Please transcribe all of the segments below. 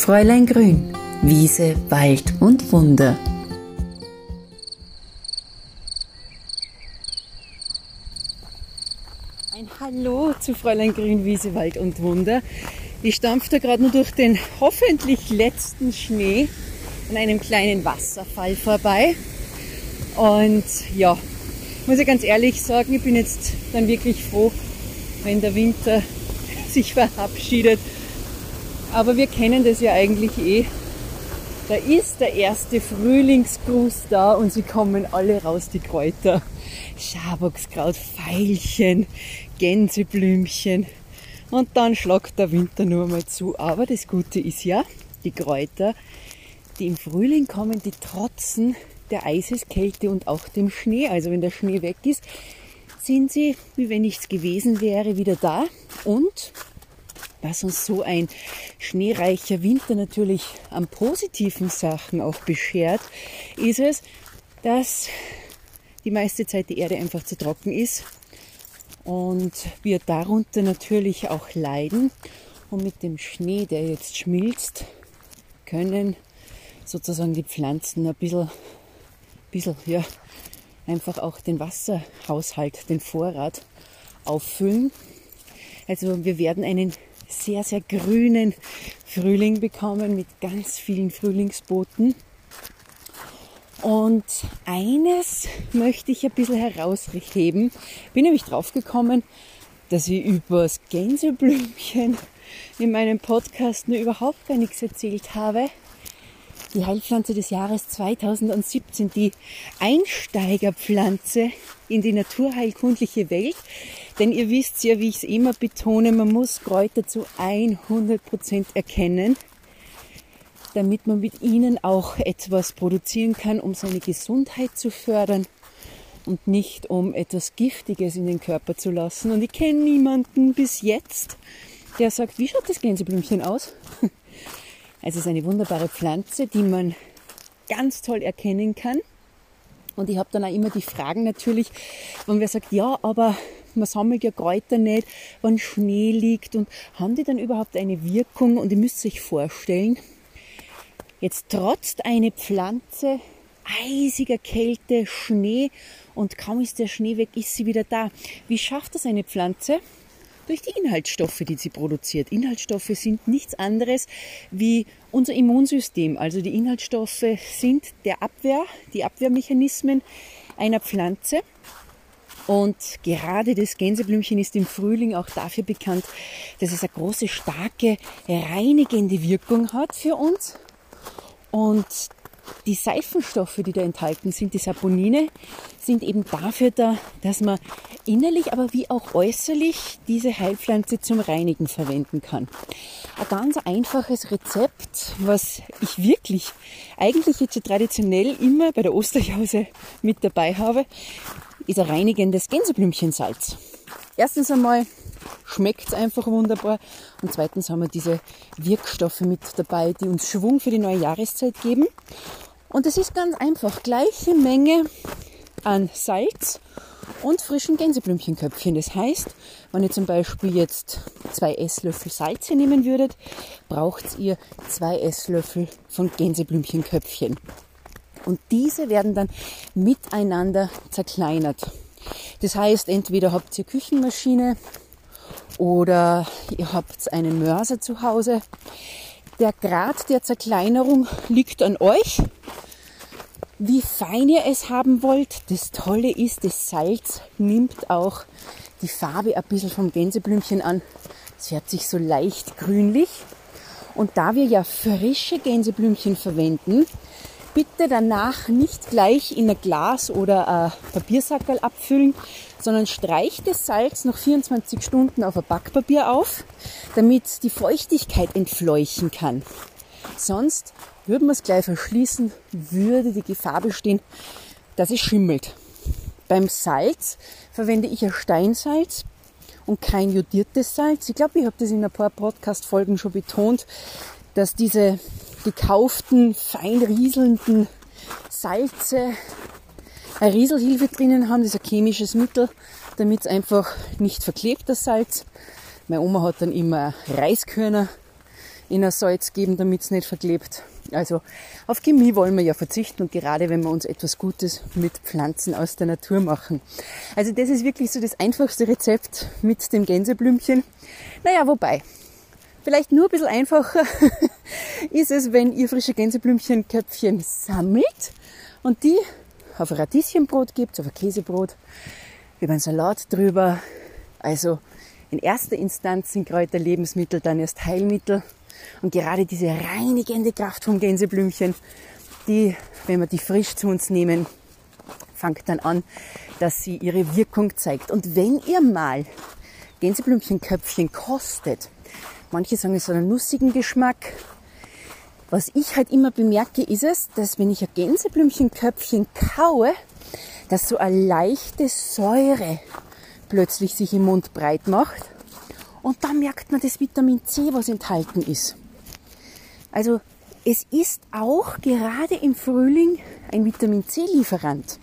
Fräulein Grün, Wiese, Wald und Wunder. Ein Hallo zu Fräulein Grün, Wiese, Wald und Wunder. Ich stampfe da gerade nur durch den hoffentlich letzten Schnee an einem kleinen Wasserfall vorbei. Und ja, muss ich ganz ehrlich sagen, ich bin jetzt dann wirklich froh, wenn der Winter sich verabschiedet. Aber wir kennen das ja eigentlich eh. Da ist der erste Frühlingsgruß da und sie kommen alle raus, die Kräuter. Schaboxkraut, Veilchen, Gänseblümchen. Und dann schlagt der Winter nur mal zu. Aber das Gute ist ja, die Kräuter, die im Frühling kommen, die trotzen der Eiseskälte und auch dem Schnee. Also wenn der Schnee weg ist, sind sie, wie wenn nichts gewesen wäre, wieder da. Und was uns so ein schneereicher Winter natürlich an positiven Sachen auch beschert, ist es, dass die meiste Zeit die Erde einfach zu trocken ist und wir darunter natürlich auch leiden. Und mit dem Schnee, der jetzt schmilzt, können sozusagen die Pflanzen ein bisschen, bisschen ja, einfach auch den Wasserhaushalt, den Vorrat auffüllen. Also wir werden einen sehr, sehr grünen Frühling bekommen mit ganz vielen Frühlingsboten. Und eines möchte ich ein bisschen herausheben. Bin nämlich draufgekommen, dass ich über das Gänseblümchen in meinem Podcast nur überhaupt gar nichts erzählt habe die Heilpflanze des Jahres 2017, die Einsteigerpflanze in die naturheilkundliche Welt. Denn ihr wisst ja, wie ich es immer betone, man muss Kräuter zu 100 Prozent erkennen, damit man mit ihnen auch etwas produzieren kann, um seine Gesundheit zu fördern und nicht um etwas Giftiges in den Körper zu lassen. Und ich kenne niemanden bis jetzt, der sagt, wie schaut das Gänseblümchen aus? Also es ist eine wunderbare Pflanze, die man ganz toll erkennen kann. Und ich habe dann auch immer die Fragen natürlich, wenn wer sagt, ja, aber man sammelt ja Kräuter nicht, wenn Schnee liegt und haben die dann überhaupt eine Wirkung? Und ihr müsst euch vorstellen, jetzt trotzt eine Pflanze eisiger Kälte, Schnee und kaum ist der Schnee weg, ist sie wieder da. Wie schafft das eine Pflanze? durch die Inhaltsstoffe, die sie produziert. Inhaltsstoffe sind nichts anderes wie unser Immunsystem. Also die Inhaltsstoffe sind der Abwehr, die Abwehrmechanismen einer Pflanze. Und gerade das Gänseblümchen ist im Frühling auch dafür bekannt, dass es eine große, starke, reinigende Wirkung hat für uns. Und die Seifenstoffe, die da enthalten sind, die Saponine, sind eben dafür da, dass man innerlich, aber wie auch äußerlich diese Heilpflanze zum Reinigen verwenden kann. Ein ganz einfaches Rezept, was ich wirklich eigentlich jetzt traditionell immer bei der Osterjause mit dabei habe, ist ein reinigendes Gänseblümchensalz. Erstens einmal schmeckt es einfach wunderbar und zweitens haben wir diese Wirkstoffe mit dabei, die uns Schwung für die neue Jahreszeit geben. Und es ist ganz einfach, gleiche Menge an Salz und frischen Gänseblümchenköpfchen. Das heißt, wenn ihr zum Beispiel jetzt zwei Esslöffel Salz hier nehmen würdet, braucht ihr zwei Esslöffel von Gänseblümchenköpfchen. Und diese werden dann miteinander zerkleinert. Das heißt, entweder habt ihr Küchenmaschine oder ihr habt einen Mörser zu Hause. Der Grad der Zerkleinerung liegt an euch wie fein ihr es haben wollt. Das Tolle ist, das Salz nimmt auch die Farbe ein bisschen vom Gänseblümchen an. Es färbt sich so leicht grünlich. Und da wir ja frische Gänseblümchen verwenden, bitte danach nicht gleich in ein Glas oder ein Papiersackerl abfüllen, sondern streicht das Salz noch 24 Stunden auf ein Backpapier auf, damit die Feuchtigkeit entfleuchen kann. Sonst würden wir es gleich verschließen, würde die Gefahr bestehen, dass es schimmelt. Beim Salz verwende ich ein Steinsalz und kein jodiertes Salz. Ich glaube, ich habe das in ein paar Podcast-Folgen schon betont, dass diese gekauften, fein rieselnden Salze eine Rieselhilfe drinnen haben. Das ist ein chemisches Mittel, damit es einfach nicht verklebt, das Salz. Meine Oma hat dann immer Reiskörner in ein Salz geben, damit es nicht verklebt. Also auf Chemie wollen wir ja verzichten und gerade wenn wir uns etwas Gutes mit Pflanzen aus der Natur machen. Also das ist wirklich so das einfachste Rezept mit dem Gänseblümchen. Naja, wobei, vielleicht nur ein bisschen einfacher ist es, wenn ihr frische Gänseblümchenköpfchen sammelt und die auf Radieschenbrot gibt, auf ein Käsebrot, über einen Salat drüber. Also in erster Instanz sind Kräuter Lebensmittel, dann erst Heilmittel. Und gerade diese reinigende Kraft vom Gänseblümchen, die, wenn wir die frisch zu uns nehmen, fängt dann an, dass sie ihre Wirkung zeigt. Und wenn ihr mal Gänseblümchenköpfchen kostet, manche sagen, es hat einen nussigen Geschmack. Was ich halt immer bemerke, ist es, dass wenn ich ein Gänseblümchenköpfchen kaue, dass so eine leichte Säure plötzlich sich im Mund breit macht. Und da merkt man das Vitamin C, was enthalten ist. Also es ist auch gerade im Frühling ein Vitamin C-Lieferant.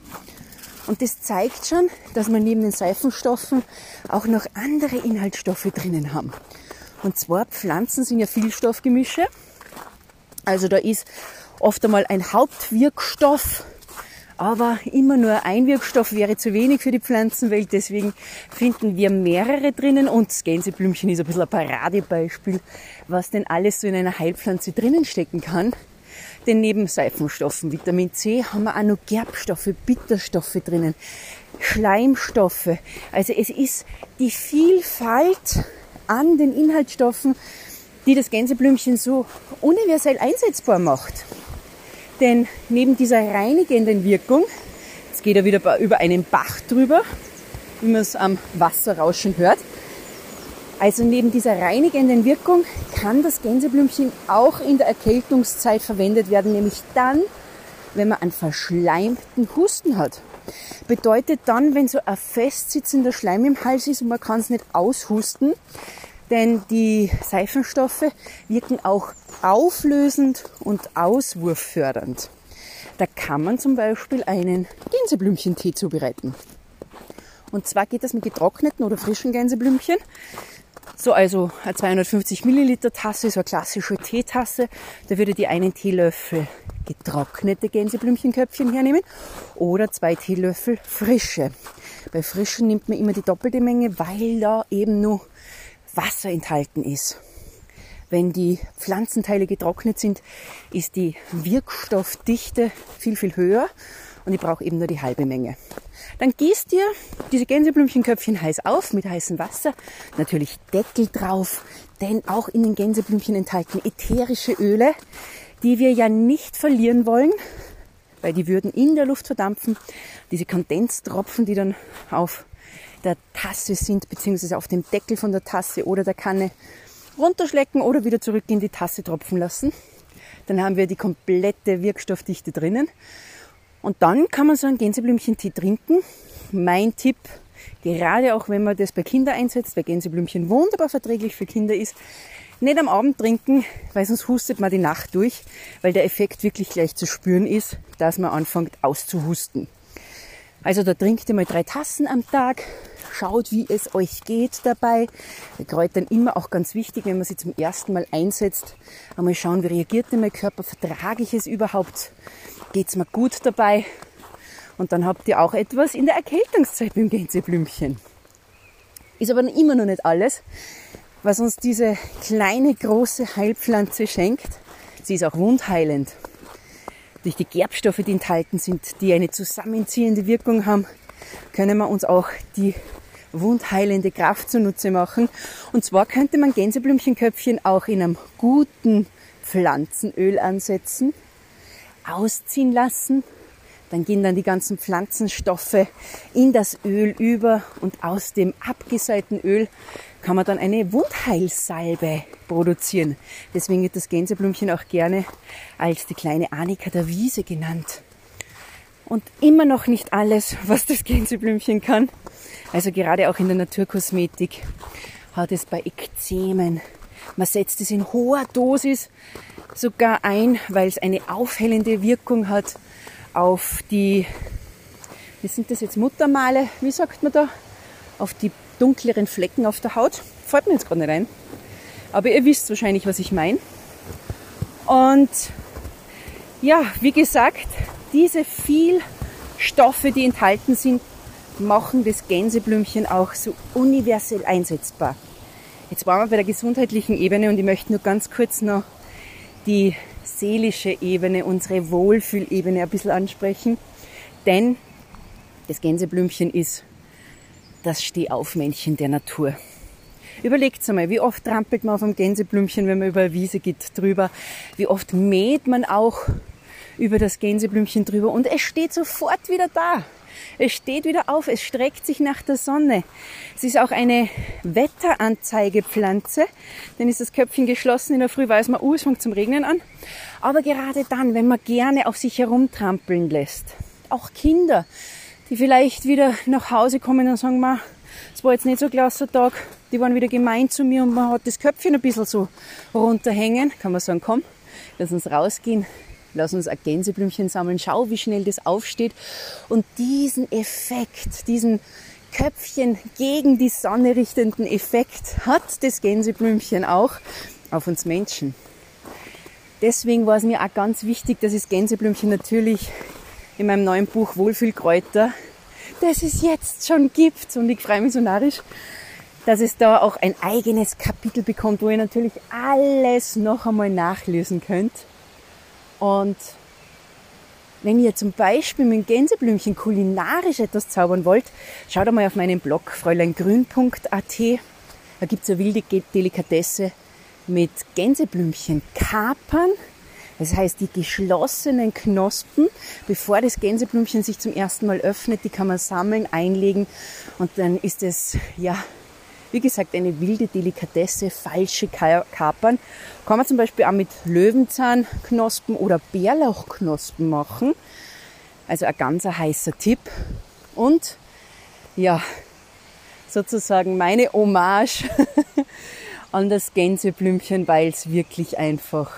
Und das zeigt schon, dass wir neben den Seifenstoffen auch noch andere Inhaltsstoffe drinnen haben. Und zwar Pflanzen sind ja Vielstoffgemische. Also da ist oft einmal ein Hauptwirkstoff aber immer nur ein Wirkstoff wäre zu wenig für die Pflanzenwelt. Deswegen finden wir mehrere drinnen. Und das Gänseblümchen ist ein bisschen ein Paradebeispiel, was denn alles so in einer Heilpflanze drinnen stecken kann. Denn neben Seifenstoffen, Vitamin C, haben wir auch noch Gerbstoffe, Bitterstoffe drinnen, Schleimstoffe. Also es ist die Vielfalt an den Inhaltsstoffen, die das Gänseblümchen so universell einsetzbar macht. Denn neben dieser reinigenden Wirkung, jetzt geht er wieder über einen Bach drüber, wie man es am Wasserrauschen hört, also neben dieser reinigenden Wirkung kann das Gänseblümchen auch in der Erkältungszeit verwendet werden, nämlich dann, wenn man einen verschleimten Husten hat. Bedeutet dann, wenn so ein festsitzender Schleim im Hals ist und man kann es nicht aushusten, denn die Seifenstoffe wirken auch auflösend und auswurffördernd. Da kann man zum Beispiel einen Gänseblümchentee zubereiten. Und zwar geht das mit getrockneten oder frischen Gänseblümchen. So also eine 250 Milliliter Tasse, so eine klassische Teetasse. Da würde die einen Teelöffel getrocknete Gänseblümchenköpfchen hernehmen oder zwei Teelöffel frische. Bei frischen nimmt man immer die doppelte Menge, weil da eben nur Wasser enthalten ist. Wenn die Pflanzenteile getrocknet sind, ist die Wirkstoffdichte viel, viel höher und ich brauche eben nur die halbe Menge. Dann gießt ihr diese Gänseblümchenköpfchen heiß auf mit heißem Wasser, natürlich Deckel drauf, denn auch in den Gänseblümchen enthalten ätherische Öle, die wir ja nicht verlieren wollen, weil die würden in der Luft verdampfen. Diese Kondenstropfen, die dann auf der Tasse sind, beziehungsweise auf dem Deckel von der Tasse oder der Kanne, runterschlecken oder wieder zurück in die Tasse tropfen lassen. Dann haben wir die komplette Wirkstoffdichte drinnen. Und dann kann man so ein Gänseblümchentee trinken. Mein Tipp, gerade auch wenn man das bei Kindern einsetzt, weil Gänseblümchen wunderbar verträglich für Kinder ist, nicht am Abend trinken, weil sonst hustet man die Nacht durch, weil der Effekt wirklich gleich zu spüren ist, dass man anfängt auszuhusten. Also da trinkt ihr mal drei Tassen am Tag, schaut, wie es euch geht dabei. Bei Kräutern immer auch ganz wichtig, wenn man sie zum ersten Mal einsetzt, einmal schauen, wie reagiert denn mein Körper, vertrage ich es überhaupt, geht es mir gut dabei. Und dann habt ihr auch etwas in der Erkältungszeit mit dem Gänseblümchen. Ist aber immer noch nicht alles, was uns diese kleine, große Heilpflanze schenkt. Sie ist auch wundheilend. Durch die Gerbstoffe, die enthalten sind, die eine zusammenziehende Wirkung haben, können wir uns auch die wundheilende Kraft zunutze machen. Und zwar könnte man Gänseblümchenköpfchen auch in einem guten Pflanzenöl ansetzen, ausziehen lassen. Dann gehen dann die ganzen Pflanzenstoffe in das Öl über und aus dem abgeseiten Öl kann man dann eine Wundheilsalbe produzieren. Deswegen wird das Gänseblümchen auch gerne als die kleine Annika der Wiese genannt. Und immer noch nicht alles, was das Gänseblümchen kann. Also gerade auch in der Naturkosmetik hat es bei Ekzemen. Man setzt es in hoher Dosis sogar ein, weil es eine aufhellende Wirkung hat auf die, wie sind das jetzt, Muttermale, wie sagt man da, auf die dunkleren Flecken auf der Haut. Fällt mir jetzt gerade nicht ein. Aber ihr wisst wahrscheinlich, was ich meine. Und ja, wie gesagt, diese viel Stoffe, die enthalten sind, machen das Gänseblümchen auch so universell einsetzbar. Jetzt waren wir bei der gesundheitlichen Ebene und ich möchte nur ganz kurz noch die seelische Ebene, unsere Wohlfühlebene ein bisschen ansprechen. Denn das Gänseblümchen ist das Stehaufmännchen der Natur. Überlegt einmal, wie oft trampelt man auf einem Gänseblümchen, wenn man über eine Wiese geht, drüber. Wie oft mäht man auch über das Gänseblümchen drüber und es steht sofort wieder da. Es steht wieder auf, es streckt sich nach der Sonne. Es ist auch eine Wetteranzeigepflanze, denn ist das Köpfchen geschlossen in der Früh, weiß man, uh, es fängt zum Regnen an. Aber gerade dann, wenn man gerne auf sich herumtrampeln lässt, auch Kinder, die vielleicht wieder nach Hause kommen und sagen, ma, es war jetzt nicht so ein klasse Tag, die waren wieder gemein zu mir und man hat das Köpfchen ein bisschen so runterhängen, kann man sagen, komm, lass uns rausgehen, lass uns ein Gänseblümchen sammeln, schau, wie schnell das aufsteht. Und diesen Effekt, diesen Köpfchen gegen die Sonne richtenden Effekt hat das Gänseblümchen auch auf uns Menschen. Deswegen war es mir auch ganz wichtig, dass das Gänseblümchen natürlich in meinem neuen Buch Wohlfühlkräuter, das es jetzt schon gibt. Und ich freue mich so narrisch, dass es da auch ein eigenes Kapitel bekommt, wo ihr natürlich alles noch einmal nachlesen könnt. Und wenn ihr zum Beispiel mit Gänseblümchen kulinarisch etwas zaubern wollt, schaut einmal auf meinen Blog fräuleingrün.at. Da gibt's eine wilde Delikatesse mit Gänseblümchen kapern. Das heißt, die geschlossenen Knospen, bevor das Gänseblümchen sich zum ersten Mal öffnet, die kann man sammeln, einlegen und dann ist es, ja, wie gesagt, eine wilde Delikatesse, falsche Kapern. Kann man zum Beispiel auch mit Löwenzahnknospen oder Bärlauchknospen machen. Also ein ganz heißer Tipp. Und ja, sozusagen meine Hommage an das Gänseblümchen, weil es wirklich einfach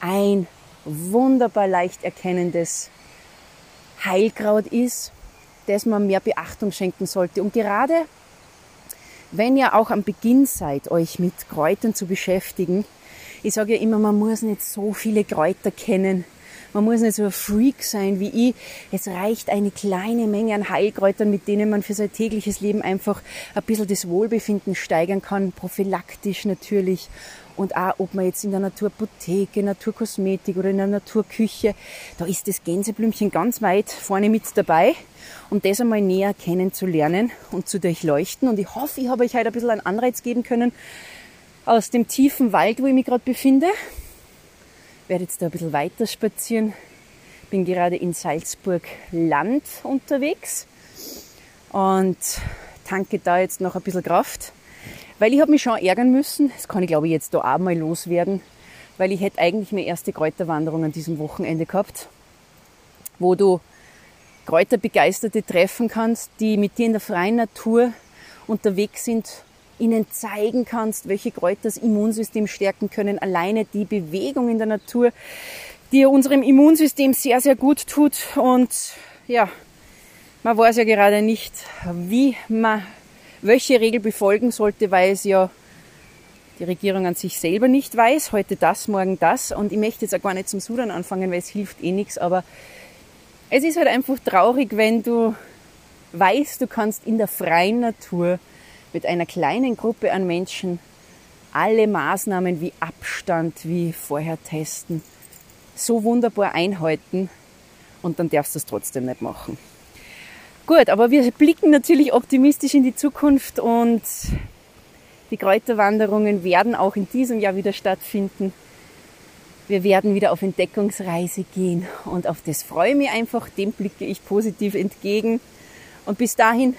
ein wunderbar leicht erkennendes Heilkraut ist, das man mehr Beachtung schenken sollte. Und gerade wenn ihr auch am Beginn seid, euch mit Kräutern zu beschäftigen, ich sage ja immer, man muss nicht so viele Kräuter kennen. Man muss nicht so ein Freak sein wie ich. Es reicht eine kleine Menge an Heilkräutern, mit denen man für sein tägliches Leben einfach ein bisschen das Wohlbefinden steigern kann, prophylaktisch natürlich und auch, ob man jetzt in der Naturapotheke, Naturkosmetik oder in der Naturküche, da ist das Gänseblümchen ganz weit vorne mit dabei, um das einmal näher kennenzulernen und zu durchleuchten. Und ich hoffe, ich habe euch heute ein bisschen einen Anreiz geben können aus dem tiefen Wald, wo ich mich gerade befinde. Werde jetzt da ein bisschen weiter spazieren. Bin gerade in Salzburg Land unterwegs und tanke da jetzt noch ein bisschen Kraft weil ich habe mich schon ärgern müssen, das kann ich glaube ich jetzt da auch mal loswerden, weil ich hätte eigentlich meine erste Kräuterwanderung an diesem Wochenende gehabt, wo du Kräuterbegeisterte treffen kannst, die mit dir in der freien Natur unterwegs sind, ihnen zeigen kannst, welche Kräuter das Immunsystem stärken können. Alleine die Bewegung in der Natur, die unserem Immunsystem sehr, sehr gut tut. Und ja, man weiß ja gerade nicht, wie man welche Regel befolgen sollte, weil es ja die Regierung an sich selber nicht weiß. Heute das, morgen das. Und ich möchte jetzt auch gar nicht zum Sudan anfangen, weil es hilft eh nichts. Aber es ist halt einfach traurig, wenn du weißt, du kannst in der freien Natur mit einer kleinen Gruppe an Menschen alle Maßnahmen wie Abstand, wie vorher testen, so wunderbar einhalten und dann darfst du es trotzdem nicht machen. Gut, aber wir blicken natürlich optimistisch in die Zukunft und die Kräuterwanderungen werden auch in diesem Jahr wieder stattfinden. Wir werden wieder auf Entdeckungsreise gehen und auf das freue ich mich einfach, dem blicke ich positiv entgegen. Und bis dahin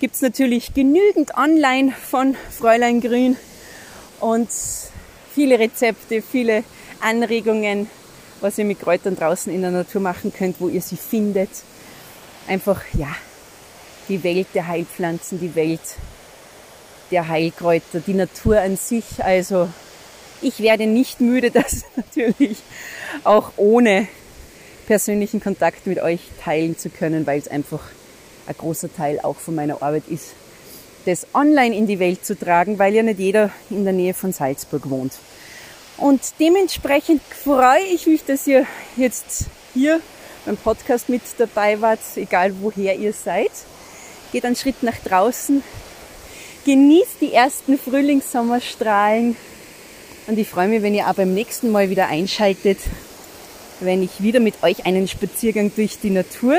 gibt es natürlich genügend online von Fräulein Grün und viele Rezepte, viele Anregungen, was ihr mit Kräutern draußen in der Natur machen könnt, wo ihr sie findet einfach, ja, die Welt der Heilpflanzen, die Welt der Heilkräuter, die Natur an sich. Also ich werde nicht müde, das natürlich auch ohne persönlichen Kontakt mit euch teilen zu können, weil es einfach ein großer Teil auch von meiner Arbeit ist, das online in die Welt zu tragen, weil ja nicht jeder in der Nähe von Salzburg wohnt. Und dementsprechend freue ich mich, dass ihr jetzt hier beim Podcast mit dabei wart, egal woher ihr seid. Geht einen Schritt nach draußen, genießt die ersten Frühlingssommerstrahlen und ich freue mich, wenn ihr auch beim nächsten Mal wieder einschaltet, wenn ich wieder mit euch einen Spaziergang durch die Natur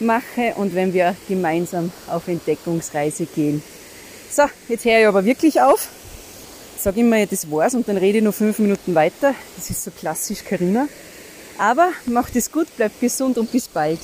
mache und wenn wir gemeinsam auf Entdeckungsreise gehen. So, jetzt höre ich aber wirklich auf. Sag immer, das war's und dann rede ich noch fünf Minuten weiter. Das ist so klassisch Carina. Aber macht es gut, bleibt gesund und bis bald.